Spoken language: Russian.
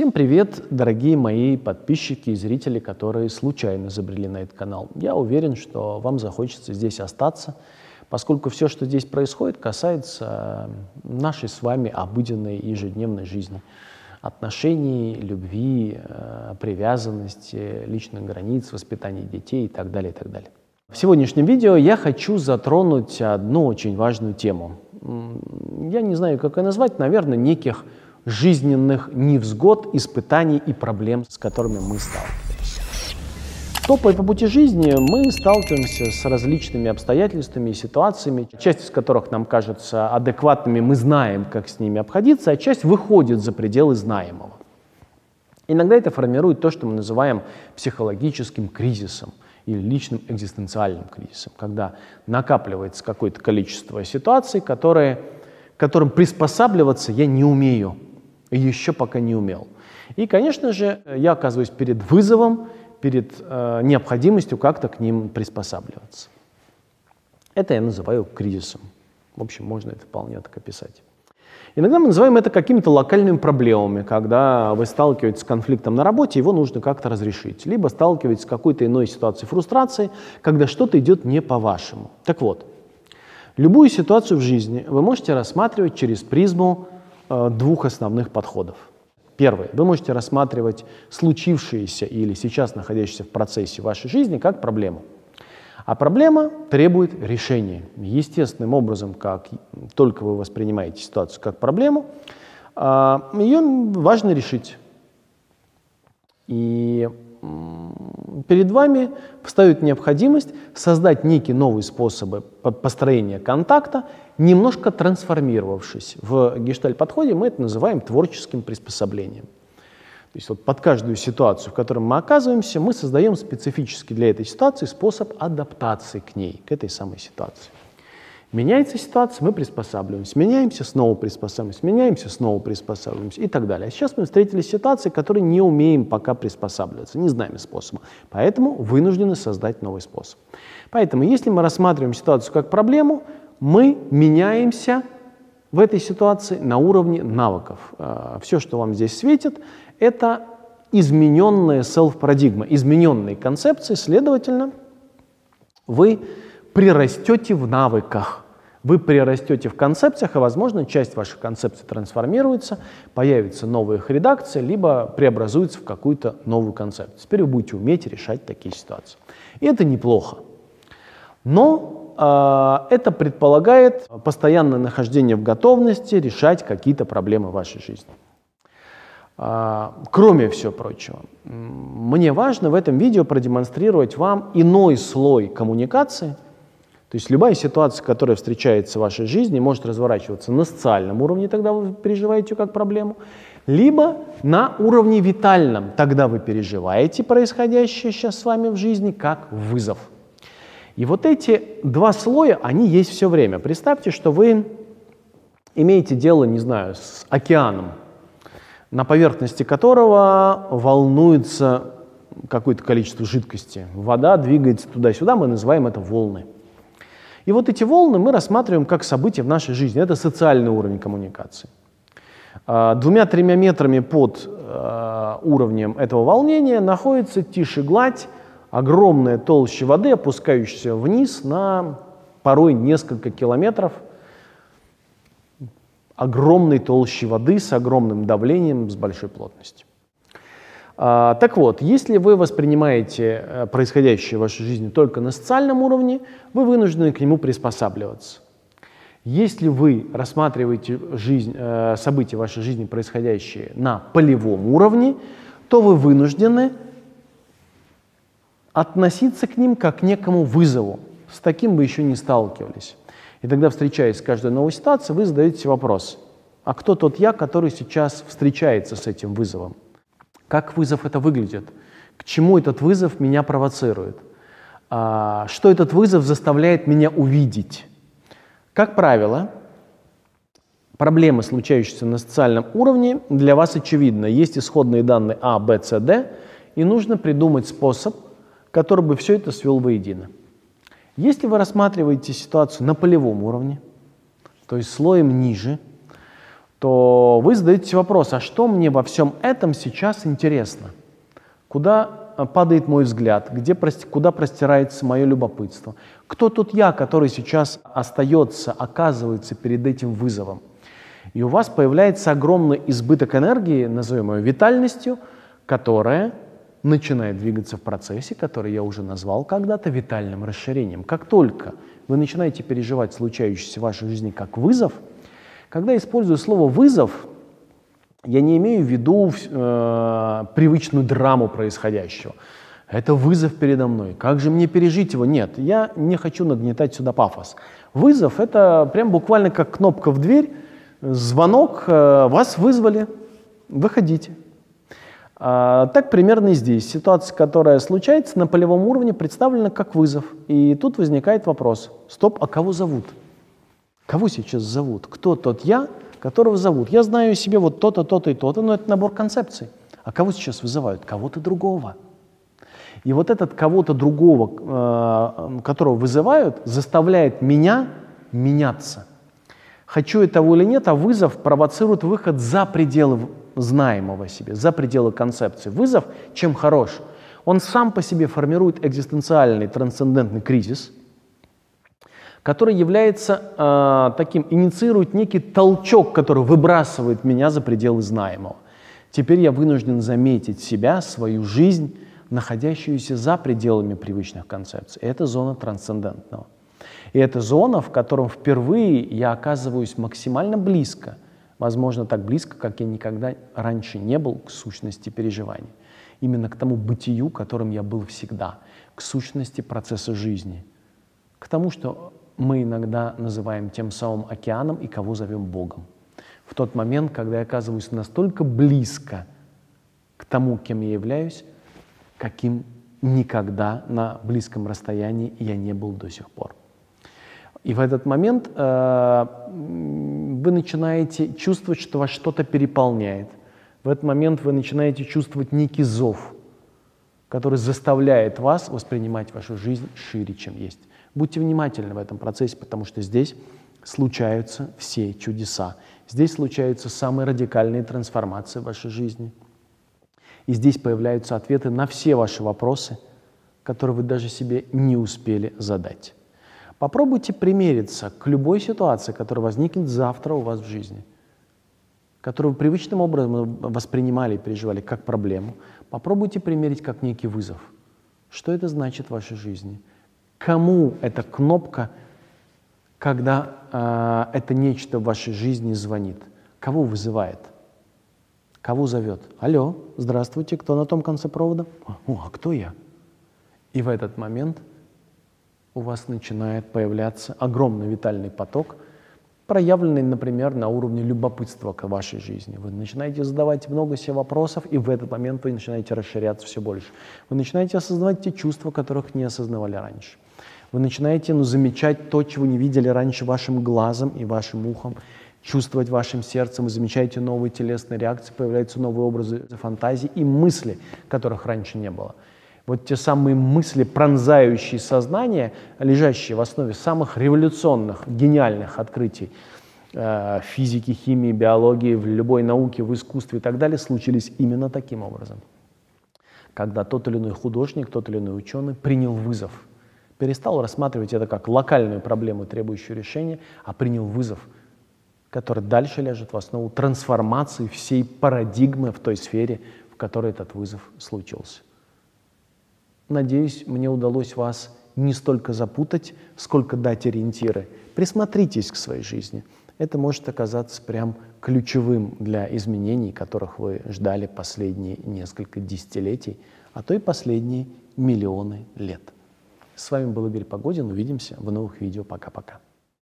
Всем привет, дорогие мои подписчики и зрители, которые случайно забрели на этот канал. Я уверен, что вам захочется здесь остаться, поскольку все, что здесь происходит, касается нашей с вами обыденной ежедневной жизни. Отношений, любви, э, привязанности, личных границ, воспитания детей и так далее, и так далее. В сегодняшнем видео я хочу затронуть одну очень важную тему. Я не знаю, как ее назвать, наверное, неких жизненных невзгод, испытаний и проблем, с которыми мы сталкиваемся. Топая по пути жизни, мы сталкиваемся с различными обстоятельствами и ситуациями, часть из которых нам кажется адекватными, мы знаем, как с ними обходиться, а часть выходит за пределы знаемого. Иногда это формирует то, что мы называем психологическим кризисом или личным экзистенциальным кризисом, когда накапливается какое-то количество ситуаций, которые, которым приспосабливаться я не умею, еще пока не умел. И, конечно же, я оказываюсь перед вызовом, перед э, необходимостью как-то к ним приспосабливаться. Это я называю кризисом. В общем, можно это вполне так описать. Иногда мы называем это какими-то локальными проблемами, когда вы сталкиваетесь с конфликтом на работе, его нужно как-то разрешить. Либо сталкиваетесь с какой-то иной ситуацией фрустрации, когда что-то идет не по-вашему. Так вот, любую ситуацию в жизни вы можете рассматривать через призму двух основных подходов. Первый. Вы можете рассматривать случившееся или сейчас находящееся в процессе вашей жизни как проблему. А проблема требует решения. Естественным образом, как только вы воспринимаете ситуацию как проблему, а, ее важно решить. И перед вами встает необходимость создать некие новые способы построения контакта, немножко трансформировавшись. В гештальт-подходе мы это называем творческим приспособлением. То есть вот под каждую ситуацию, в которой мы оказываемся, мы создаем специфический для этой ситуации способ адаптации к ней, к этой самой ситуации. Меняется ситуация, мы приспосабливаемся. Меняемся, снова приспосабливаемся. Меняемся, снова приспосабливаемся и так далее. А сейчас мы встретились с ситуацией, которой не умеем пока приспосабливаться, не знаем способа. Поэтому вынуждены создать новый способ. Поэтому если мы рассматриваем ситуацию как проблему, мы меняемся в этой ситуации на уровне навыков. А, Все, что вам здесь светит, это измененная self-парадигма, измененные концепции, следовательно, вы прирастете в навыках, вы прирастете в концепциях, и, возможно, часть ваших концепций трансформируется, появится новая их редакция, либо преобразуется в какую-то новую концепцию. Теперь вы будете уметь решать такие ситуации. И это неплохо. Но э, это предполагает постоянное нахождение в готовности решать какие-то проблемы вашей жизни. Э, кроме всего прочего, мне важно в этом видео продемонстрировать вам иной слой коммуникации – то есть любая ситуация, которая встречается в вашей жизни, может разворачиваться на социальном уровне, тогда вы переживаете как проблему, либо на уровне витальном, тогда вы переживаете происходящее сейчас с вами в жизни как вызов. И вот эти два слоя, они есть все время. Представьте, что вы имеете дело, не знаю, с океаном, на поверхности которого волнуется какое-то количество жидкости. Вода двигается туда-сюда, мы называем это волны. И вот эти волны мы рассматриваем как события в нашей жизни. Это социальный уровень коммуникации. А, двумя-тремя метрами под а, уровнем этого волнения находится тише гладь, огромная толща воды, опускающаяся вниз на порой несколько километров огромной толщи воды с огромным давлением, с большой плотностью. А, так вот, если вы воспринимаете э, происходящее в вашей жизни только на социальном уровне, вы вынуждены к нему приспосабливаться. Если вы рассматриваете жизнь, э, события вашей жизни, происходящие на полевом уровне, то вы вынуждены относиться к ним как к некому вызову. С таким вы еще не сталкивались. И тогда, встречаясь с каждой новой ситуацией, вы задаете вопрос, а кто тот я, который сейчас встречается с этим вызовом? Как вызов это выглядит? К чему этот вызов меня провоцирует? А, что этот вызов заставляет меня увидеть? Как правило, проблемы, случающиеся на социальном уровне, для вас очевидны. Есть исходные данные А, Б, С, Д, и нужно придумать способ, который бы все это свел воедино. Если вы рассматриваете ситуацию на полевом уровне, то есть слоем ниже, то вы задаете вопрос, а что мне во всем этом сейчас интересно? Куда э, падает мой взгляд, где, куда простирается мое любопытство? Кто тут я, который сейчас остается, оказывается перед этим вызовом? И у вас появляется огромный избыток энергии, назовем ее витальностью, которая начинает двигаться в процессе, который я уже назвал когда-то витальным расширением. Как только вы начинаете переживать случающееся в вашей жизни как вызов, когда использую слово «вызов», я не имею в виду э, привычную драму происходящего. Это вызов передо мной. Как же мне пережить его? Нет, я не хочу нагнетать сюда пафос. Вызов — это прям буквально как кнопка в дверь, звонок, э, вас вызвали, выходите. А, так примерно и здесь. Ситуация, которая случается на полевом уровне, представлена как вызов. И тут возникает вопрос. Стоп, а кого зовут? Кого сейчас зовут? Кто тот я, которого зовут? Я знаю себе вот то-то, то-то и то-то, но это набор концепций. А кого сейчас вызывают? Кого-то другого. И вот этот кого-то другого, э, которого вызывают, заставляет меня меняться. Хочу этого или нет, а вызов провоцирует выход за пределы знаемого себе, за пределы концепции. Вызов чем хорош? Он сам по себе формирует экзистенциальный трансцендентный кризис, который является э, таким, инициирует некий толчок, который выбрасывает меня за пределы знаемого. Теперь я вынужден заметить себя, свою жизнь, находящуюся за пределами привычных концепций. Это зона трансцендентного. И это зона, в котором впервые я оказываюсь максимально близко – возможно, так близко, как я никогда раньше не был к сущности переживаний. Именно к тому бытию, которым я был всегда, к сущности процесса жизни, к тому, что мы иногда называем тем самым океаном и кого зовем Богом. В тот момент, когда я оказываюсь настолько близко к тому, кем я являюсь, каким никогда на близком расстоянии я не был до сих пор. И в этот момент э, вы начинаете чувствовать, что вас что-то переполняет. В этот момент вы начинаете чувствовать некий зов, который заставляет вас воспринимать вашу жизнь шире, чем есть. Будьте внимательны в этом процессе, потому что здесь случаются все чудеса. Здесь случаются самые радикальные трансформации в вашей жизни. И здесь появляются ответы на все ваши вопросы, которые вы даже себе не успели задать. Попробуйте примериться к любой ситуации, которая возникнет завтра у вас в жизни, которую вы привычным образом воспринимали и переживали как проблему. Попробуйте примерить как некий вызов. Что это значит в вашей жизни? Кому эта кнопка, когда э, это нечто в вашей жизни звонит? Кого вызывает? Кого зовет? Алло, здравствуйте, кто на том конце провода? О, а кто я? И в этот момент – у вас начинает появляться огромный витальный поток, проявленный, например, на уровне любопытства к вашей жизни. Вы начинаете задавать много себе вопросов, и в этот момент вы начинаете расширяться все больше. Вы начинаете осознавать те чувства, которых не осознавали раньше. Вы начинаете ну, замечать то, чего не видели раньше вашим глазом и вашим ухом, чувствовать вашим сердцем, вы замечаете новые телесные реакции, появляются новые образы фантазии и мысли, которых раньше не было – вот те самые мысли, пронзающие сознание, лежащие в основе самых революционных, гениальных открытий э, физики, химии, биологии, в любой науке, в искусстве и так далее, случились именно таким образом. Когда тот или иной художник, тот или иной ученый принял вызов, перестал рассматривать это как локальную проблему, требующую решения, а принял вызов, который дальше ляжет в основу трансформации всей парадигмы в той сфере, в которой этот вызов случился. Надеюсь, мне удалось вас не столько запутать, сколько дать ориентиры. Присмотритесь к своей жизни. Это может оказаться прям ключевым для изменений, которых вы ждали последние несколько десятилетий, а то и последние миллионы лет. С вами был Игорь Погодин. Увидимся в новых видео. Пока-пока.